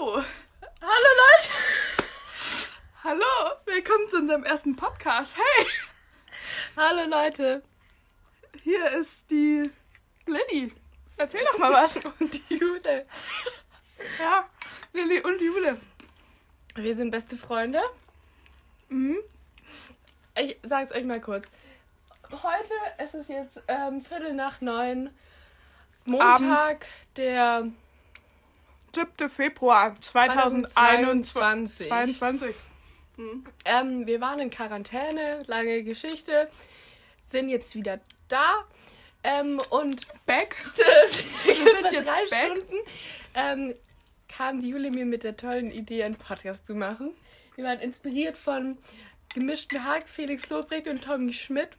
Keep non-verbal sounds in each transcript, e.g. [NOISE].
Hallo! Hallo Leute! [LAUGHS] Hallo! Willkommen zu unserem ersten Podcast. Hey! Hallo Leute! Hier ist die Lilly. Erzähl doch mal was. [LAUGHS] Und die Jule. [LAUGHS] Ja, Lilly und Jule. Wir sind beste Freunde. Mhm. Ich sag's euch mal kurz. Heute ist es jetzt ähm, Viertel nach neun. Montag, Abends. der 7. Februar 2021. 2022. 22. Ähm, wir waren in Quarantäne, lange Geschichte, sind jetzt wieder da. Ähm, und Back. [LAUGHS] wir sind jetzt drei back. Stunden ähm, kam die Jule mir mit der tollen Idee, einen Podcast zu machen. Wir waren inspiriert von gemischten Hack, Felix Lobrecht und Tommy Schmidt.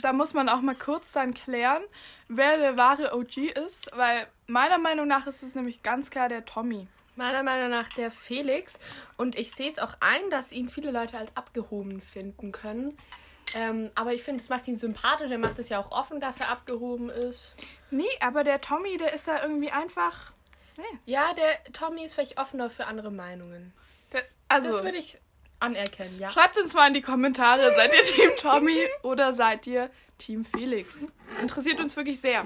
Da muss man auch mal kurz dann klären, wer der wahre OG ist, weil meiner Meinung nach ist es nämlich ganz klar der Tommy. Meiner Meinung nach der Felix. Und ich sehe es auch ein, dass ihn viele Leute als abgehoben finden können. Ähm, aber ich finde, es macht ihn sympathisch. Er macht es ja auch offen, dass er abgehoben ist. Nee, aber der Tommy, der ist da irgendwie einfach. Nee. Ja, der Tommy ist vielleicht offener für andere Meinungen. Der, also, Das würde ich anerkennen, ja. schreibt uns mal in die Kommentare, seid ihr Team Tommy oder seid ihr Team Felix? Interessiert uns wirklich sehr.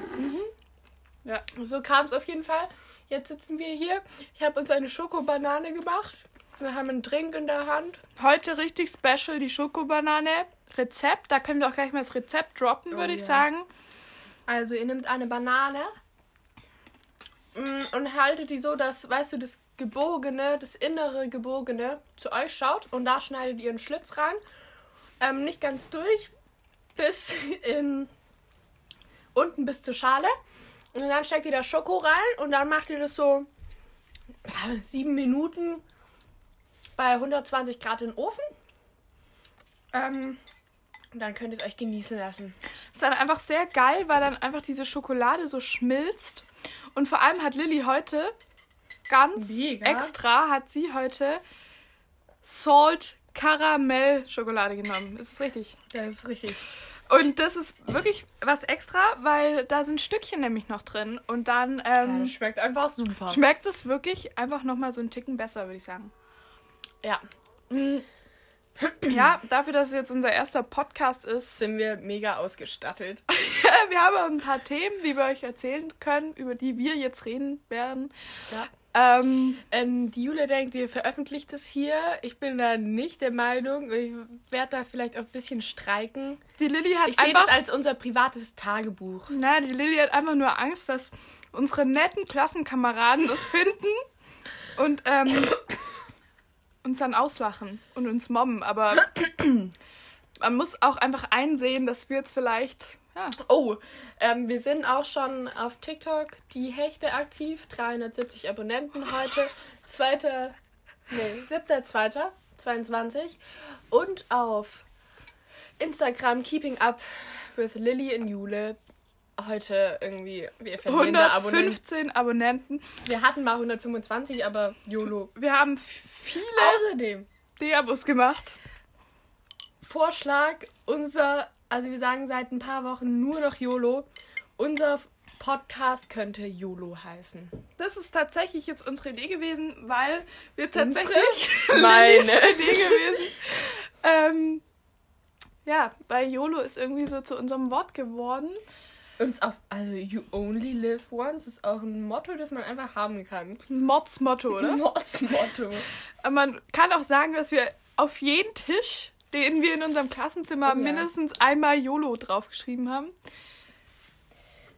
Ja, so kam es auf jeden Fall. Jetzt sitzen wir hier. Ich habe uns eine Schokobanane gemacht. Wir haben einen Drink in der Hand. Heute richtig special die Schokobanane. Rezept, da können wir auch gleich mal das Rezept droppen, würde Oh ich ja. sagen. Also ihr nehmt eine Banane mm, und haltet die so, dass, weißt du, das gebogene, das innere gebogene zu euch schaut und da schneidet ihr einen Schlitz rein. Ähm, nicht ganz durch, bis [LAUGHS] in unten bis zur Schale. Und dann steckt ihr da Schoko rein und dann macht ihr das so [LAUGHS] sieben Minuten bei 120 Grad in den Ofen. Ähm, und dann könnt ihr es euch genießen lassen. Ist dann einfach sehr geil, weil dann einfach diese Schokolade so schmilzt. Und vor allem hat Lilly heute ganz Mega. extra, hat sie heute Salt Karamell Schokolade genommen. Ist das richtig? Das ist richtig. Und das ist wirklich was extra, weil da sind Stückchen nämlich noch drin. Und dann ähm, das schmeckt einfach super. schmeckt es wirklich einfach nochmal so einen Ticken besser, würde ich sagen. Ja, Ja, dafür, dass es jetzt unser erster Podcast ist, sind wir mega ausgestattet. [LAUGHS] wir haben ein paar Themen, die wir euch erzählen können, über die wir jetzt reden werden. Ja. Ähm, Ähm, die Jule denkt, wir veröffentlichen das hier. Ich bin da nicht der Meinung. Ich werde da vielleicht auch ein bisschen streiken. die Lilly hat Ich sehe einfach, das als unser privates Tagebuch. na, die Lilly hat einfach nur Angst, dass unsere netten Klassenkameraden das finden und ähm, uns dann auslachen und uns mobben. Aber man muss auch einfach einsehen, dass wir jetzt vielleicht, ja, Oh, ähm, wir sind auch schon auf TikTok, die Hechte aktiv. 370 Abonnenten heute. Zweiter, nee, siebter, zweiter, 22. Und auf Instagram Keeping Up with Lilly in Jule. Heute irgendwie, wir verlieren da Abonnenten. 115 Abonnenten. Wir hatten mal 125, aber YOLO. Wir haben viele Außerdem, Diabos gemacht. Vorschlag, unser, also wir sagen seit ein paar Wochen nur noch YOLO. Unser Podcast könnte YOLO heißen. Das ist tatsächlich jetzt unsere Idee gewesen, weil wir Unsere? tatsächlich [LAUGHS] [LAUGHS] Meine. Lillys Idee gewesen. ähm, ja, weil YOLO ist irgendwie so zu unserem Wort geworden. Uns auch, also You Only Live Once ist auch ein Motto, das man einfach haben kann. Ein Mods-Motto, oder? Mordsmotto. Aber man kann auch sagen, dass wir auf jeden Tisch, den wir in unserem Klassenzimmer Oh ja. mindestens einmal YOLO draufgeschrieben haben.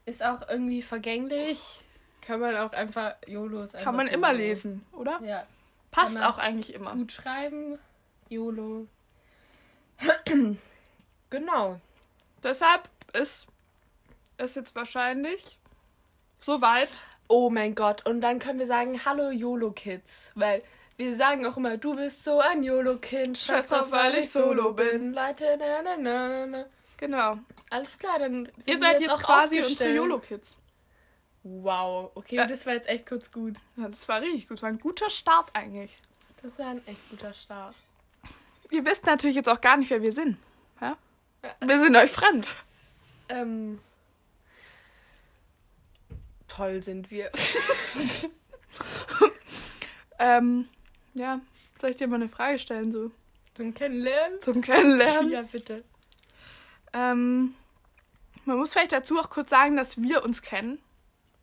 Ist auch irgendwie vergänglich. Kann man auch einfach, YOLO ist einfach Kann man immer YOLO. lesen, oder? Ja. Passt auch eigentlich immer. Gut schreiben, YOLO. [CLEARS THROAT] genau. Deshalb ist es jetzt wahrscheinlich soweit. Oh mein Gott. Und dann können wir sagen, hallo YOLO-Kids. Weil wir sagen auch immer, du bist so ein YOLO-Kind. Scheiß drauf, weil ich solo bin. Leute, na, na, na, na, na. Genau. Alles klar, dann sind Ihr seid jetzt auch quasi unsere. YOLO-Kids. Wow. Okay, Ja. das war jetzt echt kurz gut. Ja, das war richtig gut. Das war ein guter Start eigentlich. Das war ein echt guter Start. Ihr wisst natürlich jetzt auch gar nicht, wer wir sind. Ja? Wir sind euch fremd. Ähm. Toll sind wir. [LAUGHS] Ähm, ja, soll ich dir mal eine Frage stellen, so Zum Kennenlernen? zum Kennenlernen? [LAUGHS] Ja, bitte. Ähm, man muss vielleicht dazu auch kurz sagen, dass wir uns kennen,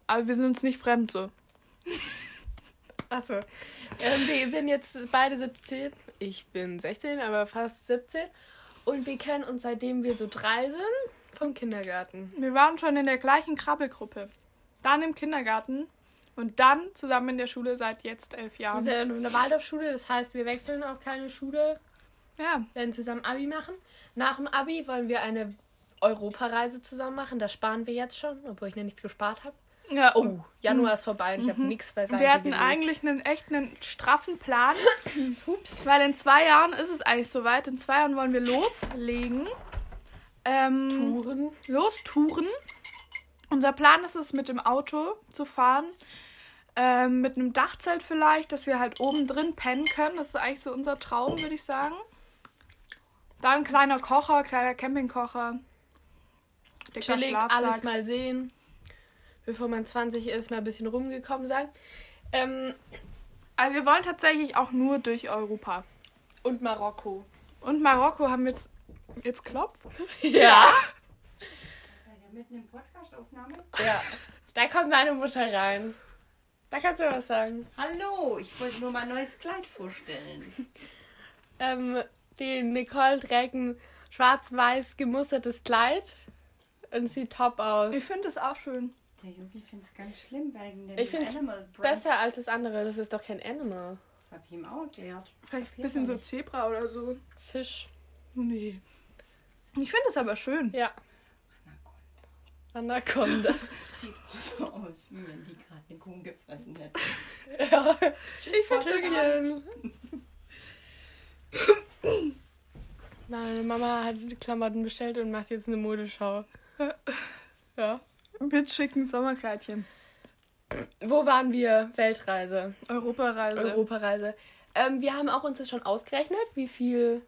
aber wir sind uns nicht fremd so. [LAUGHS] Achso. Ähm, wir sind jetzt beide 17. Ich bin 16, aber fast 17. Und wir kennen uns seitdem wir so drei sind vom Kindergarten. Wir waren schon in der gleichen Krabbelgruppe, dann im Kindergarten und dann zusammen in der Schule seit jetzt elf Wir Jahren. sind in der Waldorfschule, das heißt, wir wechseln auch keine Schule, Ja, werden zusammen Abi machen. Nach dem Abi wollen wir eine Europareise zusammen machen. Das sparen wir jetzt schon, obwohl ich noch nichts gespart habe. ja. Oh, Januar ist vorbei und ich habe nichts beiseite Wir hatten gelegt. eigentlich einen echt einen straffen Plan. [LAUGHS] Ups. Weil in zwei Jahren ist es eigentlich soweit. In zwei Jahren wollen wir loslegen. Ähm, Touren. Lostouren. Unser Plan ist es, mit dem Auto zu fahren. Ähm, mit einem Dachzelt vielleicht, dass wir halt oben drin pennen können. Das ist eigentlich so unser Traum, würde ich sagen. Da ein kleiner Kocher, kleiner Campingkocher. Dicker Chillig, alles mal sehen. Bevor man 20 ist, mal ein bisschen rumgekommen sein. Ähm, Aber wir wollen tatsächlich auch nur durch Europa. und Marokko. Und Marokko haben jetzt. Jetzt klopft? [LAUGHS] Ja. Ihr mitten im Podcastaufnahme? Ja. Da kommt meine Mutter rein. Da kannst du was sagen. Hallo, ich wollte nur mein neues Kleid vorstellen. [LAUGHS] Ähm, die Nicole trägt ein schwarz-weiß gemustertes Kleid und sieht top aus. Ich finde es auch schön. Der Yogi findet es ganz schlimm wegen dem Ich Animal Brand. Besser als das andere. Das ist doch kein Animal. Das habe ich ihm auch erklärt. Vielleicht ein bisschen so Zebra oder so. Fisch. Nee. Ich finde es aber schön. Ja. Anaconda. [LAUGHS] Sieht so aus, wie wenn die gerade eine Kuh gefressen hätte. [LAUGHS] ja. Ich wirklich. [LAUGHS] Meine Mama hat Klamotten bestellt und macht jetzt eine Modeschau. ja. Mit schicken Sommerkleidchen. Wo waren wir? Weltreise. Europareise. Europareise. Ähm, wir haben auch uns das schon ausgerechnet, wie viel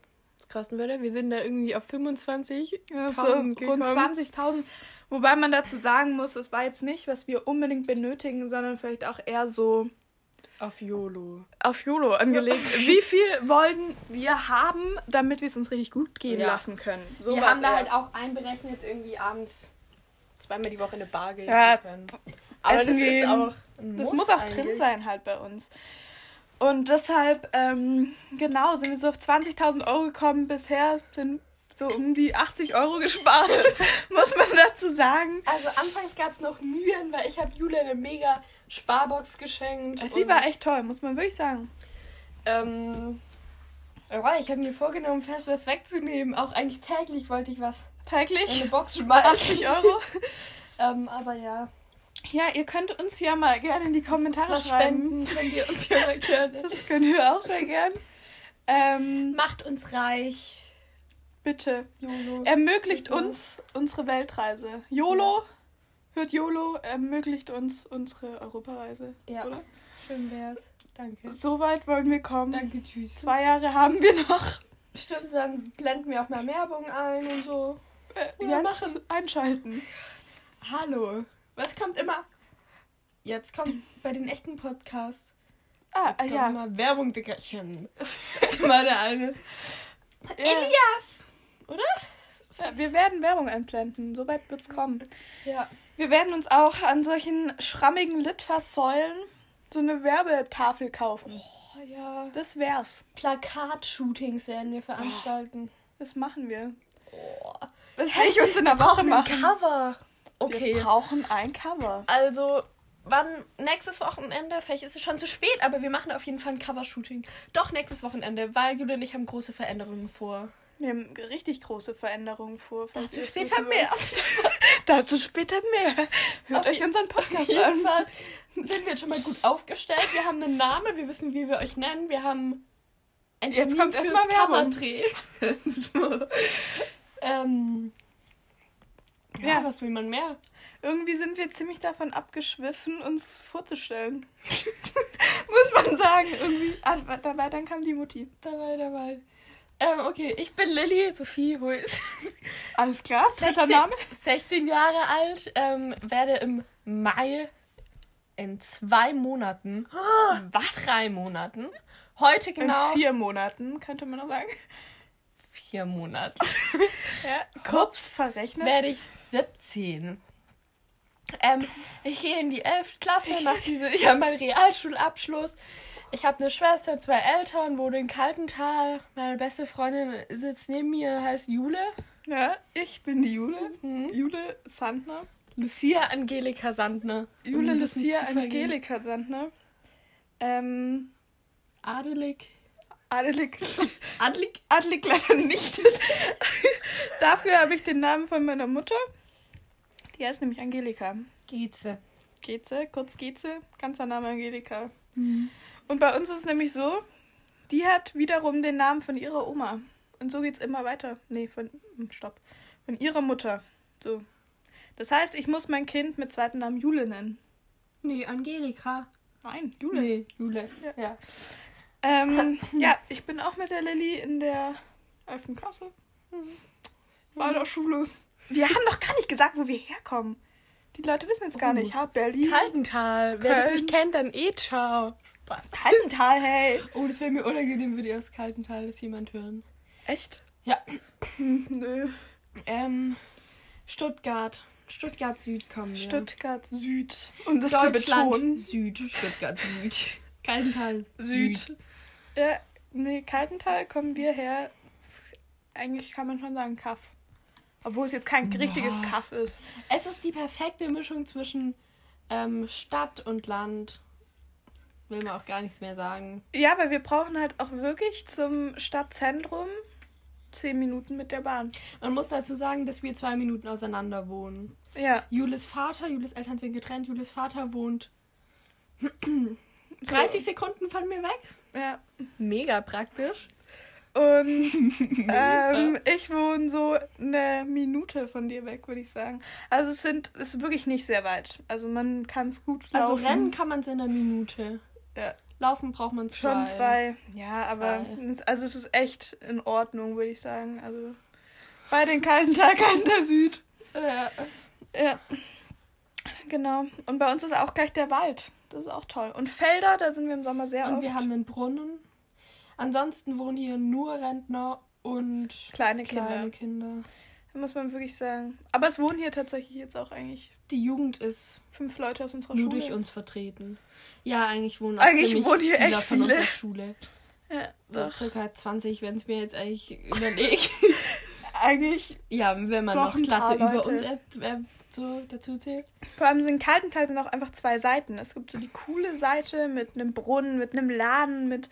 kosten würde. Wir sind da irgendwie auf 25. Ja, so 1000 rund gekommen. 20.000. Wobei man dazu sagen muss, es war jetzt nicht, was wir unbedingt benötigen, sondern vielleicht auch eher so Auf YOLO. auf YOLO angelegt. [LAUGHS] Wie viel wollen wir haben, damit wir es uns richtig gut gehen Ja. lassen können? So wir haben da eher. halt auch einberechnet, irgendwie abends zweimal die Woche eine Bar gehen Ja, zu können. Aber essen das gehen. ist auch. Das Muss auch drin sein halt bei uns. Und deshalb, ähm, genau, sind wir so auf 20.000 Euro gekommen. Bisher sind so um die 80 Euro gespart, [LAUGHS] muss man dazu sagen. Also anfangs gab es noch Mühen, weil ich habe Jule eine mega Sparbox geschenkt. Die war echt toll, muss man wirklich sagen. Ähm, ja, ich habe mir vorgenommen, fest was wegzunehmen. Auch eigentlich täglich wollte ich was in eine Täglich Box schmeißen. 80 Euro. [LAUGHS] ähm, aber ja. Ja, ihr könnt uns ja mal gerne in die Kommentare Was schreiben. spenden könnt ihr uns ja mal gerne. Das können wir auch sehr gern. Ähm, Macht uns reich. bitte. YOLO. Ermöglicht war's. uns unsere Weltreise. YOLO, hört YOLO, ermöglicht uns unsere Europareise. Ja. Oder? Schön wär's. Danke. So weit wollen wir kommen. Danke, tschüss. Zwei Jahre haben wir noch. Stimmt, dann blenden wir auch mal Werbung ein und so. Äh, jetzt machen. einschalten. Hallo. Was kommt immer? Jetzt kommt bei den echten Podcasts. Ah, Jetzt kommt ja. immer Werbung, Dickerchen. [LAUGHS] Immer der eine. [LAUGHS] ja. Elias! ja. Wir werden Werbung einblenden. So weit wird's kommen. Ja. Wir werden uns auch an solchen schrammigen Litfaßsäulen so eine Werbetafel kaufen. Oh, ja. Das wär's. Plakat-Shootings werden wir veranstalten. Das machen wir. Oh. Das will ich uns in der Woche machen. Cover. Wir Okay. brauchen ein Cover. Also, wann nächstes Wochenende? Vielleicht ist es schon zu spät, aber wir machen auf jeden Fall ein Cover-Shooting. Doch nächstes Wochenende, weil Julia und ich haben große Veränderungen vor. Wir haben richtig große Veränderungen vor. Dazu später mehr. Dazu später mehr. Hört Auf euch unseren Podcast an. Sind wir jetzt schon mal gut aufgestellt. Wir haben einen Namen, wir wissen, wie wir euch nennen. Wir haben ein Jetzt kommt fürs erst mal Werbung. Coverdreh. [LAUGHS] ähm, ja, Ja. was will man mehr? Irgendwie sind wir ziemlich davon abgeschwiffen, uns vorzustellen. [LAUGHS] Muss man sagen. Irgendwie. Ah, dabei dann kam die Mutti. Dabei, dabei. Ähm, okay, ich bin Lilly, Sophie Huis. [LAUGHS] Alles klar. Dritter 16, Name. 16 Jahre alt, ähm, werde im Mai in zwei Monaten, [GASPS] Was? drei Monaten, heute genau In vier Monaten, könnte man noch sagen. Vier Monate, [LAUGHS] Ja, kurz verrechnet. werde ich 17. Ähm, ich gehe in die 11. Klasse, mache diese, ich habe meinen Realschulabschluss. Ich habe eine Schwester, zwei Eltern, wohne in Kaltental. Meine beste Freundin sitzt neben mir, heißt Jule. Ja, ich bin die Jule. Jule Sandner. Lucia Angelika Sandner. Jule Um Lucia. Angelika Sandner. Ähm, Adelig. Adelig. [LAUGHS] Adelig? Adelig leider nicht. [LAUGHS] Dafür habe ich den Namen von meiner Mutter. Die heißt nämlich Angelika. Geze. Geze, kurz Geze, ganzer Name Angelika. Mhm. Und bei uns ist es nämlich so, die hat wiederum den Namen von ihrer Oma. Und so geht's immer weiter. Nee, von, hm, stopp. Von ihrer Mutter. So. Das heißt, ich muss mein Kind mit zweiten Namen Jule nennen. Nee, Angelika. Nein, Jule. Nee, Jule. Ja. Ja. Ähm, ja, ich bin auch mit der Lilly in der 11. Klasse. War der Schule. Wir haben noch gar nicht gesagt, wo wir herkommen. Die Leute wissen jetzt gar Oh. nicht. Ja, Berlin. Kaltental. Wer das nicht kennt, dann eh ciao. Spaß. Kaltental, hey. [LAUGHS] Oh, das wäre mir unangenehm, würde ich aus Kaltental das jemand hören. Echt? Ja. Hm, Nö. Ähm, Stuttgart. Stuttgart Süd kommen wir. Stuttgart Süd. Um das zu betonen. Süd. Stuttgart Süd. Kaltental Süd. Süd. Ja, nee, Kaltental kommen wir her. Eigentlich kann man schon sagen Kaff. Obwohl es jetzt kein richtiges Kaff ist. Es ist die perfekte Mischung zwischen ähm, Stadt und Land. Will man auch gar nichts mehr sagen. Ja, weil wir brauchen halt auch wirklich zum Stadtzentrum zehn Minuten mit der Bahn. Man muss dazu sagen, dass wir zwei Minuten auseinander wohnen. Ja. Julis Vater, Julis Eltern sind getrennt, Julis Vater wohnt 30 Sekunden von mir weg. Ja. Mega praktisch. Und [LAUGHS] ähm, ich wohne so eine Minute von dir weg, würde ich sagen. Also es sind es ist wirklich nicht sehr weit. Also man kann es gut Also laufen. rennen kann man es in einer Minute. Ja. Laufen braucht man zwei. Schon zwei. Ja, Zwei. aber es, also es ist echt in Ordnung, würde ich sagen. Also bei den kalten Tag an der Süd. Ja. Ja. Genau. Und bei uns ist auch gleich der Wald. Das ist auch toll. Und Felder, da sind wir im Sommer sehr Und oft. wir haben einen Brunnen. Ansonsten wohnen hier nur Rentner und kleine kleine Kinder. Kinder. Da muss man wirklich sagen. Aber es wohnen hier tatsächlich jetzt auch eigentlich Die Jugend ist fünf Leute aus unserer nur Schule. durch uns vertreten. Ja, eigentlich wohnen auch Eigentlich wohnen hier viele echt von viele. unserer Schule. Ja, So circa 20, wenn es mir jetzt eigentlich [LAUGHS] überlegt. Eigentlich, ja, wenn man noch Klasse über uns äh, äh, so dazu zählt. vor allem so in kalten Teil sind auch einfach zwei Seiten. Es gibt so die coole Seite mit einem Brunnen, mit einem Laden, mit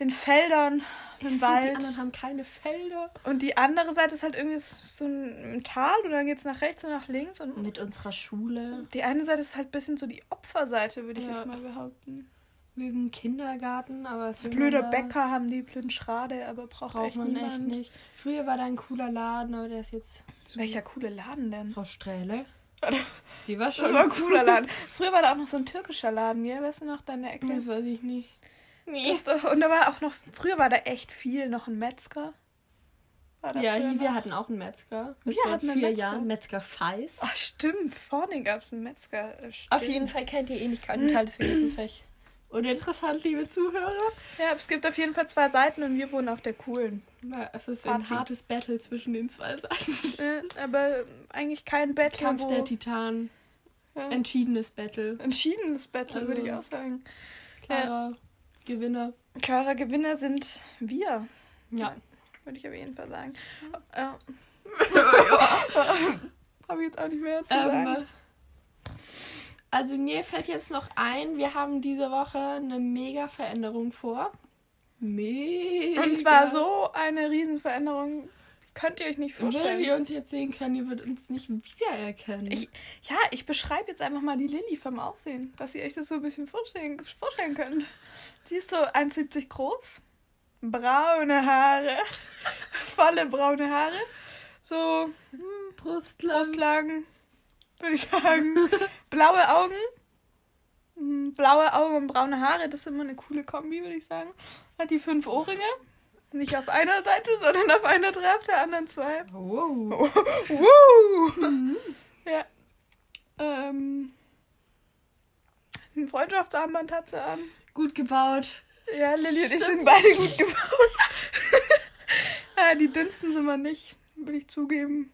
den Feldern, dem So, die Wald. anderen haben keine Felder. Und die andere Seite ist halt irgendwie so ein ein Tal und dann geht's nach rechts und nach links. Und Mit unserer Schule. die eine Seite ist halt ein bisschen so die Opferseite, würde ich Ja. jetzt mal behaupten. Wegen Kindergarten, aber es will Blöde man da- Bäcker haben die blöden Schrade, aber braucht, braucht echt man niemand. echt nicht. Früher war da ein cooler Laden, aber der ist jetzt zu Welcher coole Laden denn? Frau Strähle. Die war Das schon war ein cooler Laden. Früher war da auch noch so ein türkischer Laden, ja? Weißt du noch, deine Ecke? Das weiß ich nicht. Nee. Und da war auch noch, früher war da echt viel, noch ein Metzger. Ja, hier, wir hatten auch einen Metzger. Bis Wir hatten einen vier Metzger. Jahren. Metzger Feis. Ach, stimmt, vorne gab es einen Metzger. Auf jeden Fall kennt ihr eh nicht Kaltental, deswegen ist es vielleicht uninteressant, liebe Zuhörer. Ja, es gibt auf jeden Fall zwei Seiten und wir wohnen auf der coolen. Ja, es ist Fazit. ein hartes Battle zwischen den zwei Seiten. Äh, aber eigentlich kein Battle, Kampf der Titanen. ja, Entschiedenes Battle. entschiedenes Battle, würde ich Also- auch sagen. Klarer Gewinner. Klarer Gewinner sind wir, Ja. würde ich auf jeden Fall sagen. Ja. [LAUGHS] Habe ich jetzt auch nicht mehr zu sagen. Also mir fällt jetzt noch ein, wir haben diese Woche eine mega Veränderung vor. Mega. Und zwar so eine Riesenveränderung, könnt ihr euch nicht Würdet vorstellen. ihr uns jetzt sehen können, ihr würdet uns nicht wiedererkennen. Ich, ja, ich beschreibe jetzt einfach mal die Lilly vom Aussehen, dass ihr euch das so ein bisschen vorstellen, vorstellen könnt. Die ist so 1,70 groß, braune Haare, [LAUGHS] volle braune Haare, so Brustlang. Brustlagen, würde ich sagen, blaue Augen, Mm, blaue Augen und braune Haare, das ist immer eine coole Kombi, würde ich sagen. Hat die fünf Ohrringe, nicht auf einer Seite, [LAUGHS] sondern auf einer drei, auf der anderen zwei. Wow. [LAUGHS] Woo! Ja. Ähm, Ein Freundschaftsarmband hat sie an. Gut gebaut. Ja, Lilly und ich sind beide gut gebaut. [LAUGHS] ja, die dünnsten sind wir nicht, will ich zugeben.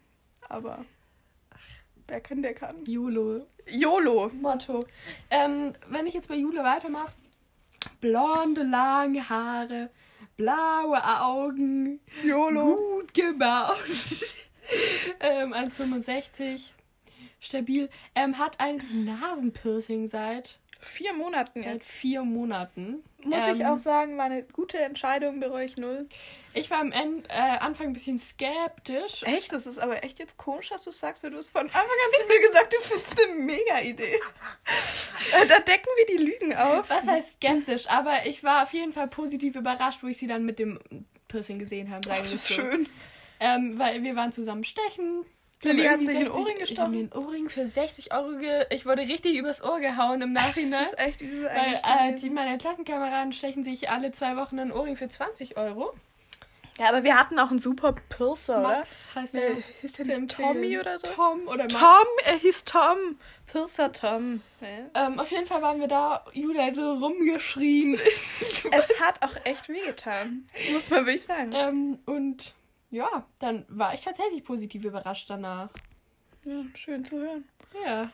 Aber wer kann, der kann. Julo. YOLO. Motto. Ähm, wenn ich jetzt bei Jule weitermache. Blonde, lange Haare, blaue Augen, YOLO. gut gebaut. [LAUGHS] ähm, 1,65. Stabil. Ähm, hat ein Nasenpiercing seit, Vier Monaten seit jetzt. vier Monaten. Muss ich Ähm, auch sagen, war eine gute Entscheidung, bereue ich null. Ich war am Ende, äh, Anfang ein bisschen skeptisch. Echt? Das ist aber echt jetzt komisch, dass du es sagst, weil du es von [LAUGHS] Anfang an zu mir gesagt du findest eine mega Idee. Äh, da decken wir die Lügen auf. Was heißt skeptisch? Aber ich war auf jeden Fall positiv überrascht, wo ich sie dann mit dem Piercing gesehen habe. Sagen Das ist so. schön. Ähm, weil wir waren zusammen stechen. Lilly hat sich irgendwie einen Ohrring Ich habe mir gestochen. einen Ohrring für 60 Euro ge Ich wurde richtig übers Ohr gehauen im Nachhinein. Das ist echt übel Weil äh, die, meine Klassenkameraden stechen sich alle zwei Wochen einen Ohrring für 20 Euro. Ja, aber wir hatten auch einen super Pilser, oder? Max heißt Äh, der. hieß der nicht. Tommy oder so? Tom oder Max. Tom, er hieß Tom. Pilser Tom. Ne? Ähm, auf jeden Fall waren wir da. Julia hat so rumgeschrien. [LAUGHS] Es hat auch echt wehgetan. Muss man wirklich sagen. ähm, und ja, dann war ich tatsächlich positiv überrascht danach. Ja, schön zu hören. Ja.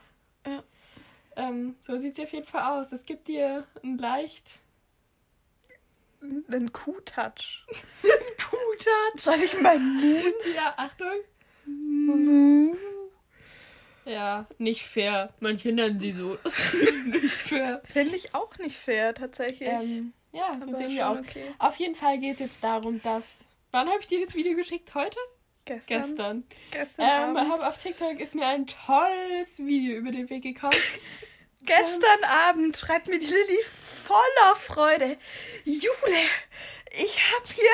Ja. Ähm, so sieht sie auf jeden Fall aus. Es gibt dir ein leicht Ein Kuh-Touch. guter. Soll ich meinen Mund? Ja, Achtung. Ja, nicht fair. Manche nennen sie so. [LAUGHS] Nicht fair. Finde ich auch nicht fair, tatsächlich. Ähm, ja, so Aber sehen wir aus. okay. Auf jeden Fall geht es jetzt darum, dass. Wann habe ich dir das Video geschickt? Heute? Gestern. Gestern. Gestern Ähm, Abend. hab auf TikTok ist mir ein tolles Video über den Weg gekommen. [LAUGHS] Gestern Abend schreibt mir die Lilly voller Freude. Jule, ich habe hier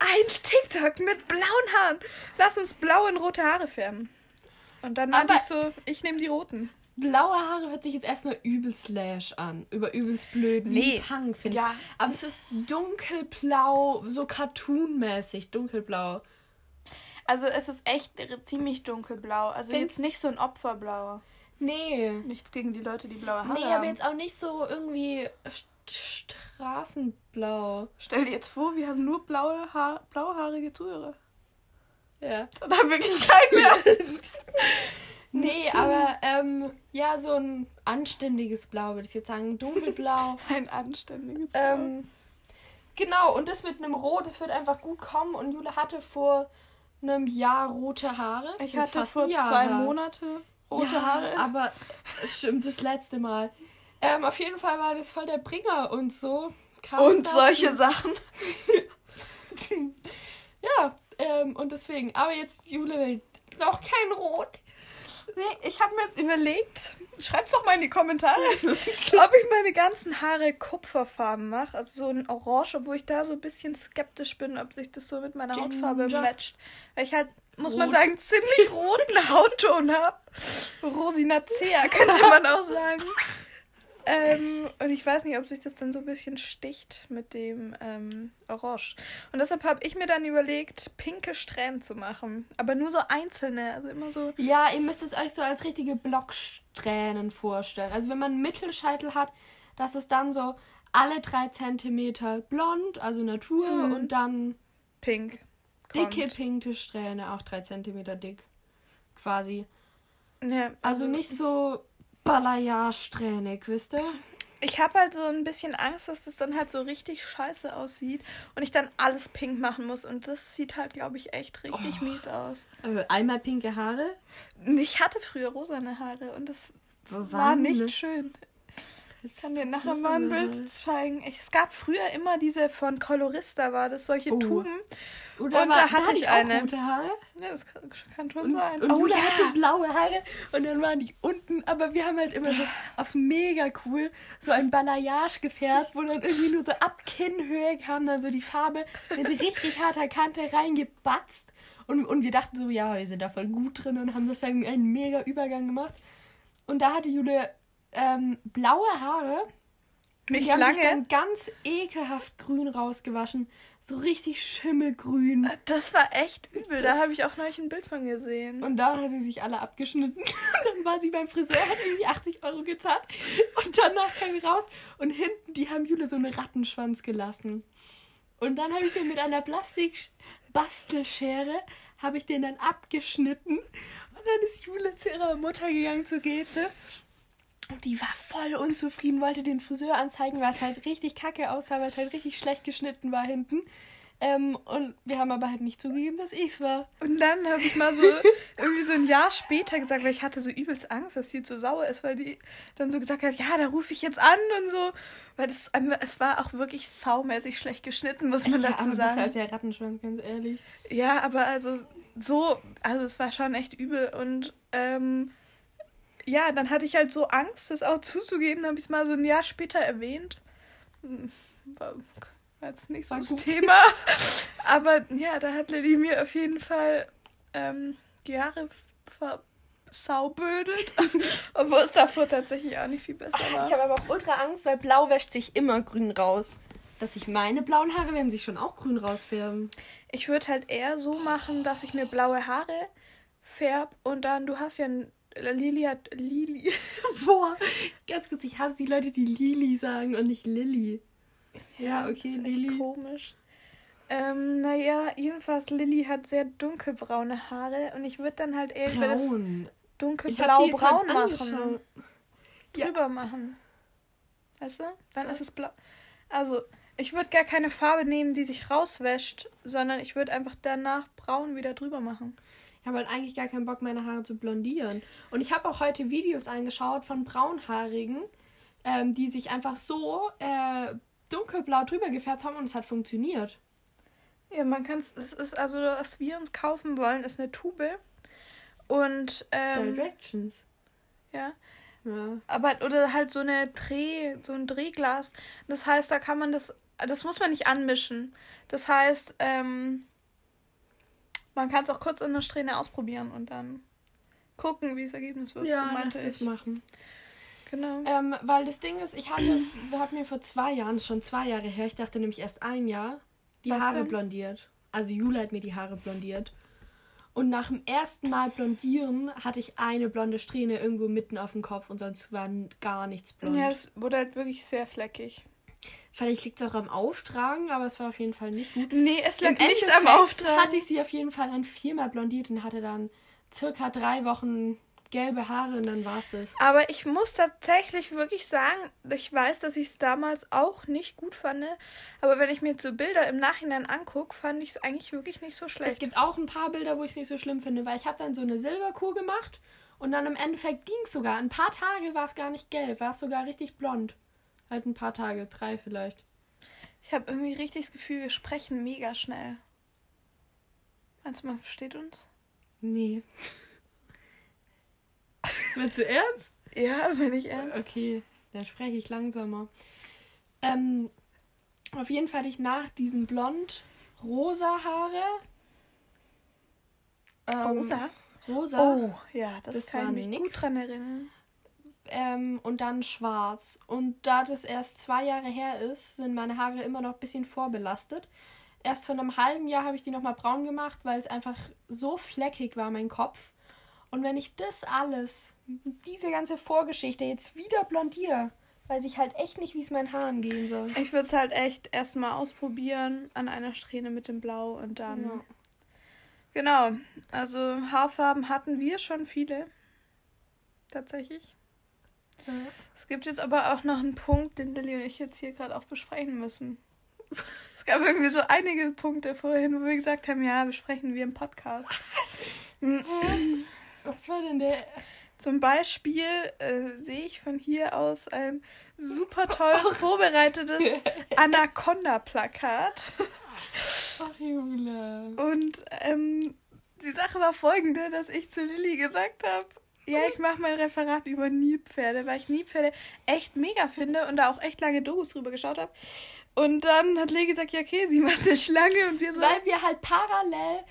ein TikTok mit blauen Haaren. Lass uns blaue und rote Haare färben. Und dann meinte ich so, ich nehme die roten. Blaue Haare hört sich jetzt erstmal übel slash an. Über übelst blöd. Wie Nee. Punk, finde Ja. ich. Aber es ist dunkelblau, so cartoonmäßig, dunkelblau. Also es ist echt ziemlich dunkelblau. Also Find- jetzt nicht so ein Opferblau. Nee. Nichts gegen die Leute, die blaue Haare Nee, haben. aber jetzt auch nicht so irgendwie St Straßenblau. Stell dir jetzt vor, wir haben nur blaue Haar blauhaarige Zuhörer. Ja. Dann haben wir wirklich keinen mehr. [LAUGHS] Nee, aber ähm, ja, so ein anständiges Blau, würde ich jetzt sagen. Dunkelblau. [LAUGHS] Ein anständiges Blau. ähm, genau, und das mit einem Rot, das wird einfach gut kommen. Und Jule hatte vor einem Jahr rote Haare. Ich hatte vor zwei her. Monate rote ja, Haare. aber stimmt, das letzte Mal. Ähm, auf jeden Fall war das voll der Bringer und so. Und solche Sachen. [LAUGHS] Ja, ähm, und deswegen. Aber jetzt, Jule will noch kein Rot. Nee, ich habe mir jetzt überlegt, schreib's doch mal in die Kommentare, [LAUGHS] ob ich meine ganzen Haare kupferfarben mache. Also so ein Orange, obwohl ich da so ein bisschen skeptisch bin, ob sich das so mit meiner Ginger. Hautfarbe matcht. Weil ich halt, muss man sagen, ziemlich roten Hautton habe. Rosinacea [LAUGHS] könnte man auch sagen. Ähm, und ich weiß nicht, ob sich das dann so ein bisschen sticht mit dem ähm, Orange. Und deshalb habe ich mir dann überlegt, pinke Strähnen zu machen. Aber nur so einzelne, also immer so Ja, ihr müsst es euch so als richtige Blocksträhnen vorstellen. Also wenn man einen Mittelscheitel hat, dass es dann so alle drei Zentimeter blond, also Natur, Mhm. und dann pink. Dicke kommt. pinke Strähne, auch drei Zentimeter dick. Quasi. Ja, Also nicht so Balayage-strähnig, wisst ihr? Ich habe halt so ein bisschen Angst, dass das dann halt so richtig scheiße aussieht und ich dann alles pink machen muss. Und das sieht halt, glaube ich, echt richtig Oh. mies aus. Äh, einmal pinke Haare. Ich hatte früher rosane Haare und das war nicht schön. Ich kann dir nachher mal ein Bild zeigen. Ich, es gab früher immer diese von Colorista, war das solche Oh. Tuben. Oder Und war- da hatte ich eine. rote Haare. Ja, das kann, kann schon Und, sein. und oh ja. hatte blaue Haare und dann waren die unten, aber wir haben halt immer so [LAUGHS] auf mega cool so ein Balayage gefärbt, wo dann irgendwie nur so ab Kinnhöhe kam dann so die Farbe mit richtig harter Kante reingebatzt und, und wir dachten so, ja, wir sind da voll gut drin und haben das dann einen mega Übergang gemacht. Und da hatte Julia ähm, blaue Haare nicht die haben lange. sich dann ganz ekelhaft grün rausgewaschen. So richtig schimmelgrün. das war echt übel. Das- da habe ich auch neulich ein Bild von gesehen. Und dann hat sie sich alle abgeschnitten. [LAUGHS] Dann war sie beim Friseur, hat irgendwie 80 Euro gezahlt. Und danach kam ich raus. Und hinten, die haben Jule so einen Rattenschwanz gelassen. Und dann habe ich den mit einer Plastik-Bastelschere, habe ich den dann abgeschnitten. Und dann ist Jule zu ihrer Mutter gegangen, zu Geze. Und die war voll unzufrieden, wollte den Friseur anzeigen, weil es halt richtig kacke aussah, weil es halt richtig schlecht geschnitten war hinten. Ähm, und wir haben aber halt nicht zugegeben, dass ich's war. Und dann habe ich mal so [LAUGHS] irgendwie so ein Jahr später gesagt, weil ich hatte so übelst Angst, dass die zu sauer ist, weil die dann so gesagt hat, ja, da rufe ich jetzt an und so. Weil das, einfach- es war auch wirklich saumäßig schlecht geschnitten, muss man ja, dazu aber das sagen. ist halt der Rattenschwanz, ganz ehrlich. Ja, aber also so, also es war schon echt übel und ähm, ja, dann hatte ich halt so Angst, das auch [LAUGHS] zuzugeben, habe ich es mal so ein Jahr später erwähnt. War, war jetzt nicht so War das gut. Thema. [LAUGHS] Aber ja, da hat Lilly mir auf jeden Fall ähm, die Haare versaubödelt. [LAUGHS] Obwohl es davor tatsächlich auch nicht viel besser war. Ich habe aber auch ultra Angst, weil blau wäscht sich immer grün raus. Dass sich meine blauen Haare werden sich schon auch grün rausfärben. Ich würde halt eher so machen, dass ich mir blaue Haare färb und dann, du hast ja ein, Lili hat Lili. Boah, [LAUGHS] ganz kurz, ich hasse die Leute, die Lili sagen und nicht Lilly. Ja, okay, das ist echt Lili. komisch. Ähm, naja, jedenfalls, Lilly hat sehr dunkelbraune Haare und ich würde dann halt eher über das dunkelblau-braun mal machen. angeschaut. Ja. Drüber machen. Weißt du? Dann ist es blau. Also, ich würde gar keine Farbe nehmen, die sich rauswäscht, sondern ich würde einfach danach braun wieder drüber machen. Ich habe halt eigentlich gar keinen Bock, meine Haare zu blondieren. Und ich habe auch heute Videos angeschaut von Braunhaarigen, ähm, die sich einfach so äh, dunkelblau drüber gefärbt haben und es hat funktioniert. Ja, man kann es, ist also, was wir uns kaufen wollen, ist eine Tube. Und, ähm, Directions. ja, Ja. aber, oder halt so eine Dreh, so ein Drehglas. Das heißt, da kann man das, das muss man nicht anmischen. Das heißt, ähm, man kann es auch kurz in der Strähne ausprobieren und dann gucken, wie das Ergebnis wird. Ja, so meinte ich. machen. Genau. Ähm, weil das Ding ist, ich hatte, hatten mir vor zwei Jahren, schon zwei Jahre her, ich dachte nämlich erst ein Jahr, die Was Haare denn? blondiert. Also Jule hat mir die Haare blondiert. Und nach dem ersten Mal blondieren hatte ich eine blonde Strähne irgendwo mitten auf dem Kopf und sonst war gar nichts blond. Ja, es wurde halt wirklich sehr fleckig. Vielleicht liegt es auch am Auftragen, aber es war auf jeden Fall nicht gut. Nee, es lag Im nicht am Endeffekt Auftrag. hatte ich sie auf jeden Fall dann viermal blondiert und hatte dann circa drei Wochen gelbe Haare und dann war es das. Aber ich muss tatsächlich wirklich sagen, ich weiß, dass ich es damals auch nicht gut fand. Aber wenn ich mir jetzt so Bilder im Nachhinein angucke, fand ich es eigentlich wirklich nicht so Es schlecht. gibt auch ein paar Bilder, wo ich es nicht so schlimm finde, weil ich habe dann so eine Silberkuh gemacht und dann im Endeffekt ging es sogar. Ein paar Tage war es gar nicht gelb, war es sogar richtig blond. Halt ein paar Tage, drei vielleicht. Ich habe irgendwie richtig das Gefühl, wir sprechen mega schnell. Meinst du, man versteht uns? Nee. [LAUGHS] Willst du ernst? Ja, wenn ich ernst. Okay, dann spreche ich langsamer. Ähm, auf jeden Fall hatte ich nach diesen blond rosa Haare. Ähm, Rosa? Rosa. Oh, ja, das, Das kann ich mich gut dran erinnern. Ähm, und dann schwarz. Und da das erst zwei Jahre her ist, sind meine Haare immer noch ein bisschen vorbelastet. Erst vor einem halben Jahr habe ich die nochmal braun gemacht, weil es einfach so fleckig war, mein Kopf. Und wenn ich das alles, diese ganze Vorgeschichte jetzt wieder blondiere, weiß ich halt echt nicht, wie es meinen Haaren gehen soll. Ich würde es halt echt erstmal ausprobieren an einer Strähne mit dem Blau und dann. Ja. Genau. Also Haarfarben hatten wir schon viele. Tatsächlich. Ja. Es gibt jetzt aber auch noch einen Punkt, den Lilly und ich jetzt hier gerade auch besprechen müssen. [LAUGHS] Es gab irgendwie so einige Punkte vorhin, wo wir gesagt haben, ja, besprechen wir im Podcast. [LAUGHS] Was war denn der? Zum Beispiel äh, sehe ich von hier aus ein super [LAUGHS] toll vorbereitetes Anaconda-Plakat. Ach, Jule. Und ähm, die Sache war folgende, dass ich zu Lilly gesagt habe, ja, ich mache mein Referat über Nilpferde, weil ich Nilpferde echt mega finde und da auch echt lange Dokus drüber geschaut habe. Und dann hat Lilly gesagt, ja, okay, sie [LAUGHS] macht eine Schlange und wir so, Weil wir halt parallel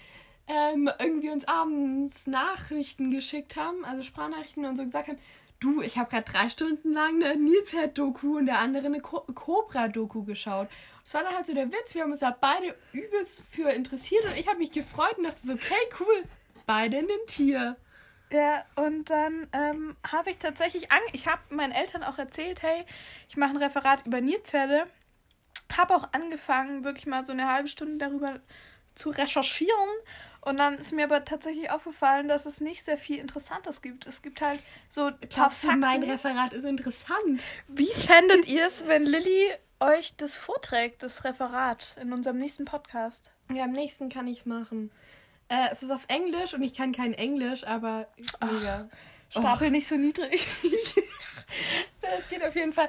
ähm, irgendwie uns abends Nachrichten geschickt haben, also Sprachnachrichten und so gesagt haben, Du, ich habe gerade drei Stunden lang eine Nilpferd-Doku und der andere eine Cobra-Doku geschaut. Das war dann halt so der Witz. Wir haben uns da beide übelst für interessiert und ich habe mich gefreut und dachte so, okay, cool, beide in den Tier. Ja, und dann ähm, habe ich tatsächlich, an ich habe meinen Eltern auch erzählt, hey, ich mache ein Referat über Nilpferde. Habe auch angefangen, wirklich mal so eine halbe Stunde darüber zu recherchieren. Und dann ist mir aber tatsächlich aufgefallen, dass es nicht sehr viel Interessantes gibt. Es gibt halt so Glaubst du, mein Referat ist interessant? Wie fändet ihr es, wenn Lilly euch das vorträgt, das Referat, in unserem nächsten Podcast? Ja, am nächsten kann ich machen. Äh, es ist auf Englisch und ich kann kein Englisch, aber mega. Stapel nicht so niedrig. [LAUGHS] Das geht auf jeden Fall.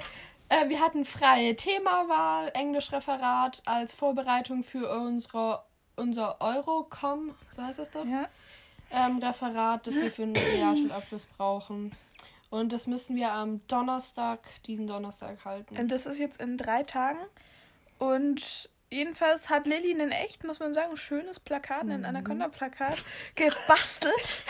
Äh, wir hatten freie Themawahl, Englischreferat als Vorbereitung für unsere, unser Eurocom, so heißt das doch, ja. ähm, Referat, das wir für einen Realschulabschluss brauchen. Und das müssen wir am Donnerstag, diesen Donnerstag halten. Und das ist jetzt in drei Tagen. Und jedenfalls hat Lilly ein echt, muss man sagen, schönes Plakat, ein Anaconda-Plakat, [LAUGHS] gebastelt.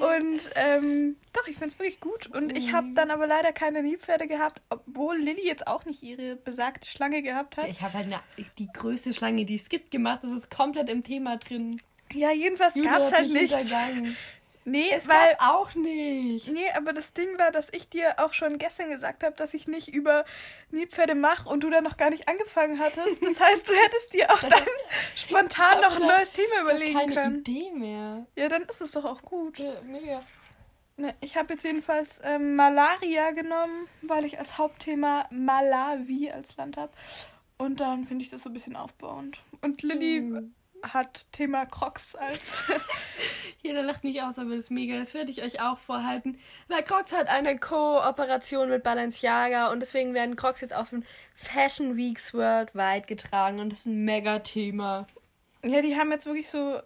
[LAUGHS] Und ähm, doch, ich finde es wirklich gut. Und ich habe dann aber leider keine Nilpferde gehabt, obwohl Lilly jetzt auch nicht ihre besagte Schlange gehabt hat. Ich habe halt eine, die größte Schlange, die es gibt, gemacht. Das ist komplett im Thema drin. Ja, jedenfalls gab es halt nichts. Nee, Es weil. gab auch nicht. Nee, aber das Ding war, dass ich dir auch schon gestern gesagt habe, dass ich nicht über Nilpferde mache und du dann noch gar nicht angefangen hattest. Das [LAUGHS] heißt, du hättest dir auch dann [LAUGHS] spontan noch ein neues Thema überlegen Keine können. Idee mehr. Ja, dann ist es doch auch gut. Ja, mega. Ne, ich habe jetzt jedenfalls ähm, Malaria genommen, weil ich als Hauptthema Malawi als Land habe. Und dann finde ich das so ein bisschen aufbauend. Und Lilly Hm. Hat Thema Crocs als. [LAUGHS] Jeder lacht nicht aus, aber ist mega. Das werde ich euch auch vorhalten. Weil Crocs hat eine Kooperation mit Balenciaga und deswegen werden Crocs jetzt auf den Fashion Weeks worldwide getragen und das ist ein mega Thema. ja, die haben jetzt wirklich so.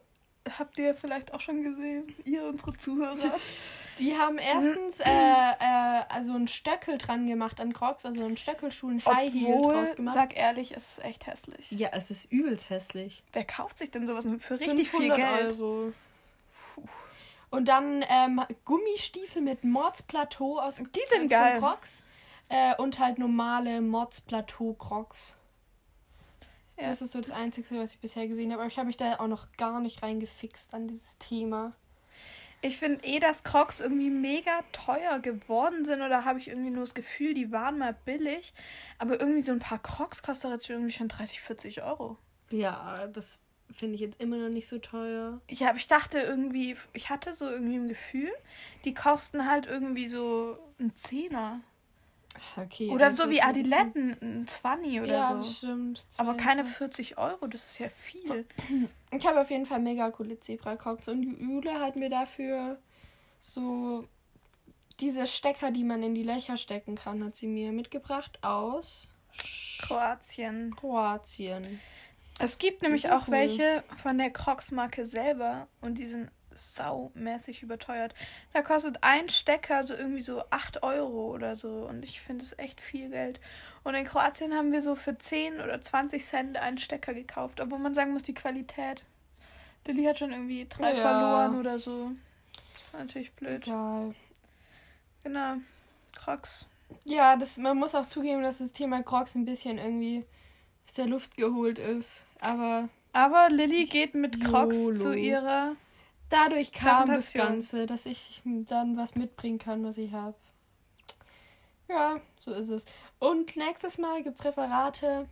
Habt ihr vielleicht auch schon gesehen, ihr, unsere Zuhörer? [LAUGHS] Die haben erstens äh, äh, also einen Stöckel dran gemacht an Crocs, also einen Stöckelschuh, einen High Heel Obwohl, draus gemacht. sag ehrlich, es ist echt hässlich. ja, es ist übelst hässlich. Wer kauft sich denn sowas für richtig viel 500 Geld? Euro. Und dann ähm, Gummistiefel mit Mordsplateau aus Die sind von geil. Crocs. Äh, und halt normale Mordsplateau Crocs. Ja. Das ist so das Einzige, was ich bisher gesehen habe. Aber ich habe mich da auch noch gar nicht reingefixt an dieses Thema. Ich finde eh, dass Crocs irgendwie mega teuer geworden sind oder habe ich irgendwie nur das Gefühl, die waren mal billig. Aber irgendwie so ein paar Crocs kostet jetzt irgendwie schon 30, 40 Euro. Ja, das finde ich jetzt immer noch nicht so teuer. Ja, aber ich dachte irgendwie, ich hatte so irgendwie ein Gefühl, die kosten halt irgendwie so einen Zehner. Okay. Oder das so wie Adiletten, ein 20 oder Ja, so. stimmt. Aber keine 22. 40 Euro, das ist ja viel. [CLEARS THROAT] Ich habe auf jeden Fall mega coole Zebra-Crocs und Jule hat mir dafür so diese Stecker, die man in die Löcher stecken kann, hat sie mir mitgebracht aus Kroatien. Kroatien. Es gibt nämlich auch cool. welche von der Crocs-Marke selber und die sind saumäßig überteuert. Da kostet ein Stecker so irgendwie so 8 Euro oder so und ich finde es echt viel Geld. Und in Kroatien haben wir so für 10 oder 20 Cent einen Stecker gekauft, obwohl man sagen muss, die Qualität. Lilly hat schon irgendwie drei Ja. verloren oder so. Das ist natürlich blöd. Egal. Genau. Crocs. Ja, das, man muss auch zugeben, dass das Thema Crocs ein bisschen irgendwie aus der Luft geholt ist. Aber Aber Lilly geht mit Crocs YOLO. zu ihrer. Dadurch kam das. Ganze, dass ich dann was mitbringen kann, was ich habe. Ja, so ist es. Und nächstes Mal gibt es Referate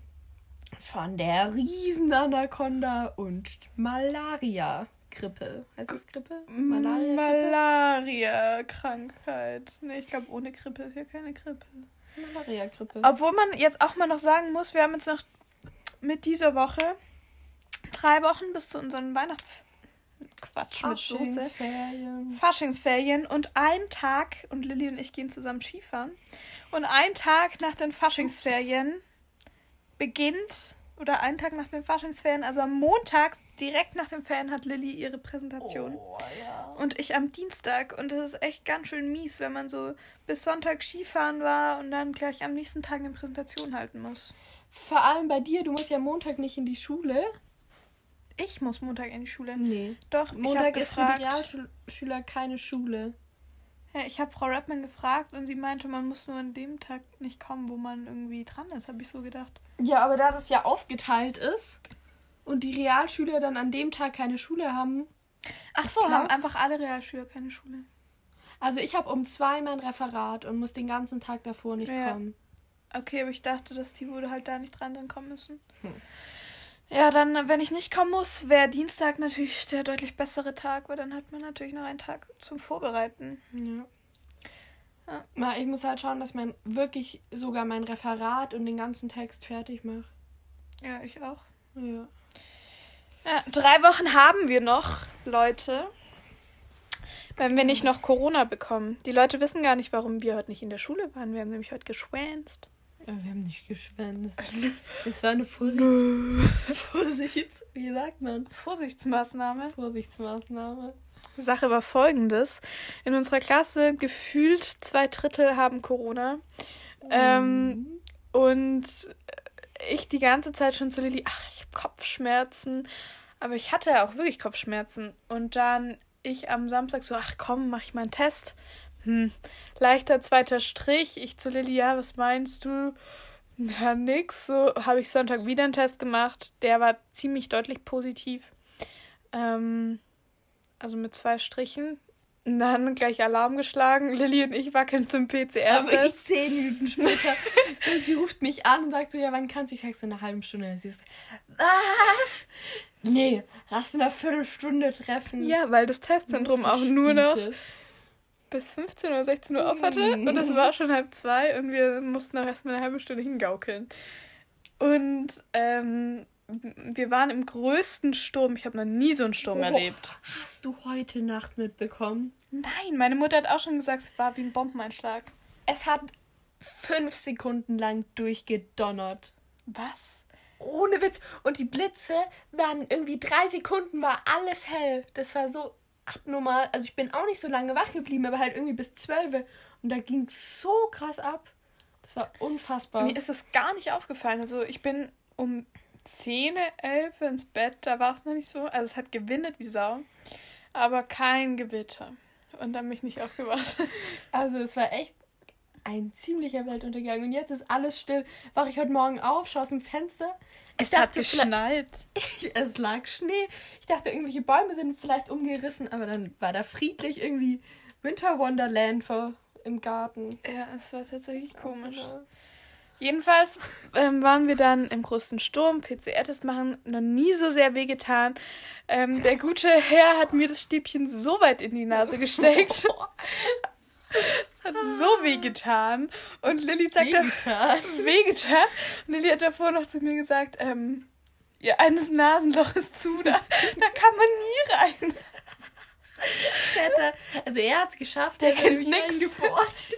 von der Riesenanaconda und Malaria-Grippe. Heißt das Grippe? Malaria-Grippe? Malaria-Krankheit. Nee, ich glaube, ohne Grippe ist ja keine Grippe. Malaria-Grippe. Obwohl man jetzt auch mal noch sagen muss, wir haben jetzt noch mit dieser Woche drei Wochen bis zu unseren Weihnachts... Quatsch mit Soße. Faschingsferien. Faschingsferien und ein Tag, und Lilly und ich gehen zusammen Skifahren, und ein Tag nach den Faschingsferien beginnt, oder einen Tag nach den Faschingsferien, also am Montag, direkt nach den Ferien, hat Lilly ihre Präsentation. Oh, ja. Und ich am Dienstag. Und das ist echt ganz schön mies, wenn man so bis Sonntag Skifahren war und dann gleich am nächsten Tag eine Präsentation halten muss. Vor allem bei dir, du musst ja Montag nicht in die Schule. Ich muss Montag in die Schule. Nee. Doch, Montag ist für die gefragt. Realschüler keine Schule. Ja, ich habe Frau Rappmann gefragt und sie meinte, man muss nur an dem Tag nicht kommen, wo man irgendwie dran ist, habe ich so gedacht. Ja, aber da das ja aufgeteilt ist und die Realschüler dann an dem Tag keine Schule haben. Ach so, haben einfach alle Realschüler keine Schule. Also ich habe um zwei mein Referat und muss den ganzen Tag davor nicht Ja. kommen. Okay, aber ich dachte, dass die wohl halt da nicht dran sein kommen müssen. Hm. Ja, dann, wenn ich nicht kommen muss, wäre Dienstag natürlich der deutlich bessere Tag, weil dann hat man natürlich noch einen Tag zum Vorbereiten. Ja. Ja. Ich muss halt schauen, dass man wirklich sogar mein Referat und den ganzen Text fertig macht. Ja, ich auch. Ja. Ja, drei Wochen haben wir noch, Leute. Wenn wir nicht noch Corona bekommen. Die Leute wissen gar nicht, warum wir heute nicht in der Schule waren. Wir haben nämlich heute geschwänzt. Wir haben nicht geschwänzt. [LAUGHS] Es war eine Vorsichts... Vorsichts... Wie sagt man? Vorsichtsmaßnahme. Vorsichtsmaßnahme. Die Sache war folgendes. In unserer Klasse gefühlt zwei Drittel haben Corona. Ähm, und ich die ganze Zeit schon zu Lilly, ach, ich habe Kopfschmerzen. Aber ich hatte ja auch wirklich Kopfschmerzen. Und dann ich am Samstag so, ach komm, mach ich mal einen Test. Hm, leichter zweiter Strich. Ich zu Lilly, ja, was meinst du? Ja, nix. So habe ich Sonntag wieder einen Test gemacht. Der war ziemlich deutlich positiv. Ähm, also mit zwei Strichen. Und dann gleich Alarm geschlagen. Lilly und ich wackeln zum Aber ich zehn Minuten später, [LAUGHS] so, die ruft mich an und sagt so, ja, wann kannst du? Ich sag so, eine halbe Stunde. Sie ist, was? Nee, lass in einer Viertelstunde treffen. Ja, weil das Testzentrum auch nur noch Bitte. Bis 15 oder 16 Uhr auf hatte. Mhm. Und es war schon halb zwei und wir mussten auch erstmal eine halbe Stunde hingaukeln. Und ähm, wir waren im größten Sturm. Ich habe noch nie so einen Sturm Oh. erlebt. Hast du heute Nacht mitbekommen? Nein, meine Mutter hat auch schon gesagt, es war wie ein Bombeneinschlag. Es hat fünf Sekunden lang durchgedonnert. Was? Ohne Witz. Und die Blitze waren irgendwie drei Sekunden, war alles hell. Das war so abnormal. Also ich bin auch nicht so lange wach geblieben, aber halt irgendwie bis zwölf. Und da ging so krass ab. Das war unfassbar. Mir ist es gar nicht aufgefallen. Also ich bin um 10, 11 ins Bett, da war es noch nicht so. Also es hat gewindet wie Sau, aber kein Gewitter. Und dann bin ich nicht aufgewacht. Also es war echt ein ziemlicher Weltuntergang. Und jetzt ist alles still. Wache ich heute Morgen auf, schaue aus dem Fenster. Ich Es hat dachte, geschneit. vielleicht- [LAUGHS] es lag Schnee. Ich dachte, irgendwelche Bäume sind vielleicht umgerissen, aber dann war da friedlich irgendwie Winter Wonderland vor, im Garten. Ja, es war tatsächlich komisch. Ja. Jedenfalls ähm, waren wir dann im größten Sturm, PCR-Test machen, noch nie so sehr wehgetan. Ähm, der gute Herr hat mir das Stäbchen so weit in die Nase gesteckt. [LAUGHS] [LAUGHS] [LAUGHS] hat so wehgetan. Und Lilly sagt Wehgetan. [LAUGHS] wehgetan. Und Lilly hat davor noch zu mir gesagt, ähm, ihr eines Nasenloch ist zu, da, da kann man nie rein. Hätte, also er hat es geschafft, Der er hat kennt nix. reingebohrt.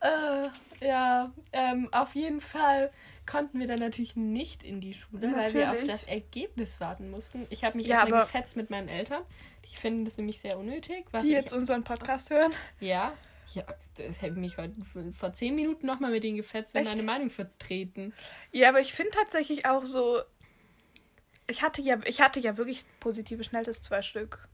[LAUGHS] äh, ja, ähm, auf jeden Fall konnten wir dann natürlich nicht in die Schule, weil wir auf Natürlich. das Ergebnis warten mussten. Ich habe mich Ja, erstmal gefetzt mit meinen Eltern. Die finden das nämlich sehr unnötig. was Die ich- jetzt unseren Podcast hören. Ja. Ja, das hätte mich heute vor zehn Minuten nochmal mit denen gefetzt und meine Meinung vertreten. Ja, aber ich finde tatsächlich auch so. Ich hatte ja, ich hatte ja wirklich positive Schnelltests, zwei Stück.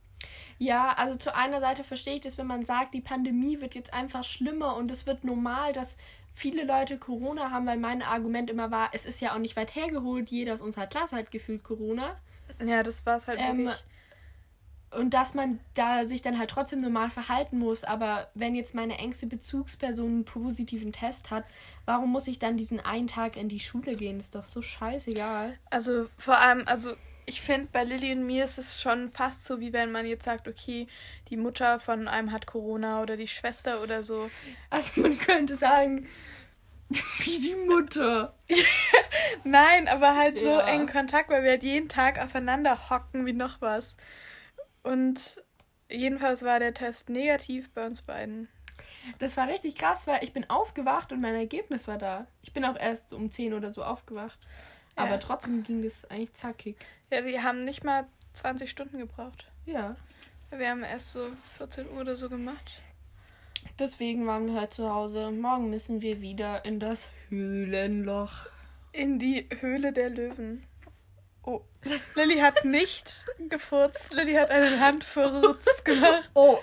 Ja, also zu einer Seite verstehe ich das, wenn man sagt, die Pandemie wird jetzt einfach schlimmer und es wird normal, dass viele Leute Corona haben, weil mein Argument immer war, es ist ja auch nicht weit hergeholt, jeder aus unserer Klasse hat gefühlt Corona. Ja, das war es halt Ähm, wirklich. Und dass man da sich dann halt trotzdem normal verhalten muss. Aber wenn jetzt meine engste Bezugsperson einen positiven Test hat, warum muss ich dann diesen einen Tag in die Schule gehen? Ist doch so scheißegal. Also vor allem, also ich finde, bei Lilly und mir ist es schon fast so, wie wenn man jetzt sagt, okay, die Mutter von einem hat Corona oder die Schwester oder so. Also man könnte sagen, wie die Mutter. [LAUGHS] Nein, aber halt so Ja. engen Kontakt, weil wir halt jeden Tag aufeinander hocken wie noch was. Und jedenfalls war der Test negativ bei uns beiden. Das war richtig krass, weil ich bin aufgewacht und mein Ergebnis war da. Ich bin auch erst um 10 oder so aufgewacht. Aber Ja. trotzdem ging das eigentlich zackig. Ja, wir haben nicht mal 20 Stunden gebraucht. Ja. Wir haben erst so 14 Uhr oder so gemacht. Deswegen waren wir heute zu Hause. Morgen müssen wir wieder in das Höhlenloch. In die Höhle der Löwen. Oh. Lilly hat nicht gefurzt. Lilly hat einen Handfurz gemacht. Oh.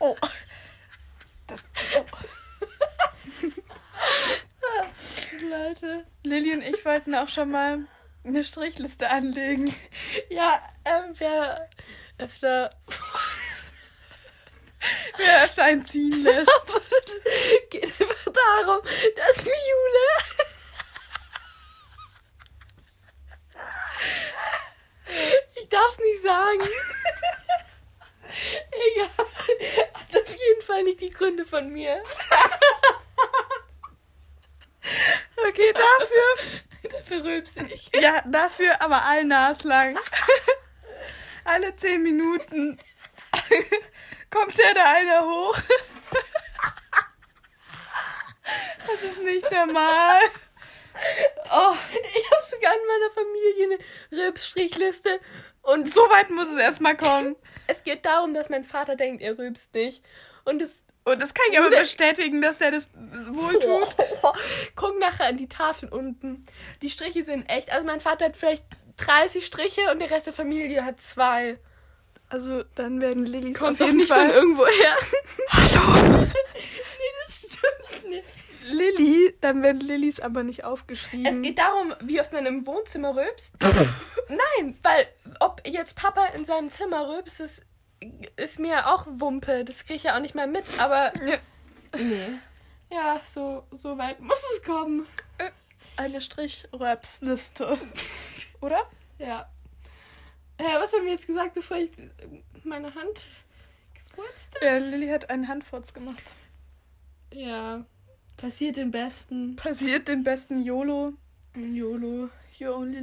Oh. Das, oh. [LAUGHS] Leute. Lilly und ich wollten auch schon mal eine Strichliste anlegen. Ja, ähm, wer öfter Wer öfter einen ziehen lässt. Es [LAUGHS] geht einfach darum, dass Jule Ich darf es nicht sagen. Egal. Hat auf jeden Fall nicht die Gründe von mir. Okay, dafür. [LAUGHS] Dafür rülpse ich. Ja, dafür aber all naslang. [LAUGHS] Alle zehn Minuten [LAUGHS] kommt der da einer hoch. Das ist nicht normal. Oh, ich habe sogar in meiner Familie eine Rülpsstrichliste. Und So weit muss es erstmal kommen. es geht darum, dass mein Vater denkt, er rülpst nicht. Und es Und das kann ich aber bestätigen, dass er das wohl tut. [LAUGHS] Guck nachher an die Tafeln unten. Die Striche sind echt. Also mein Vater hat vielleicht 30 Striche und der Rest der Familie hat zwei. Also dann werden Lillys Kommt auf doch jeden nicht Fall. von irgendwo her. [LAUGHS] Hallo. [LAUGHS] nee, das stimmt nicht. Lilly, dann werden Lillys aber nicht aufgeschrieben. Es geht darum, wie oft man im Wohnzimmer rülpst. Nein, weil ob jetzt Papa in seinem Zimmer rülpst, ist, ist mir auch Wumpe. Das kriege ich ja auch nicht mal mit, aber Ja. nee. Ja, so, so weit muss es kommen. Eine Strichröpsliste. [LAUGHS] Oder? Ja. Ja, was haben wir jetzt gesagt, bevor ich meine Hand gefurzt habe? Ja, Lilly hat einen Handfurz gemacht. Ja. Passiert den Besten. Passiert den besten YOLO. YOLO. You only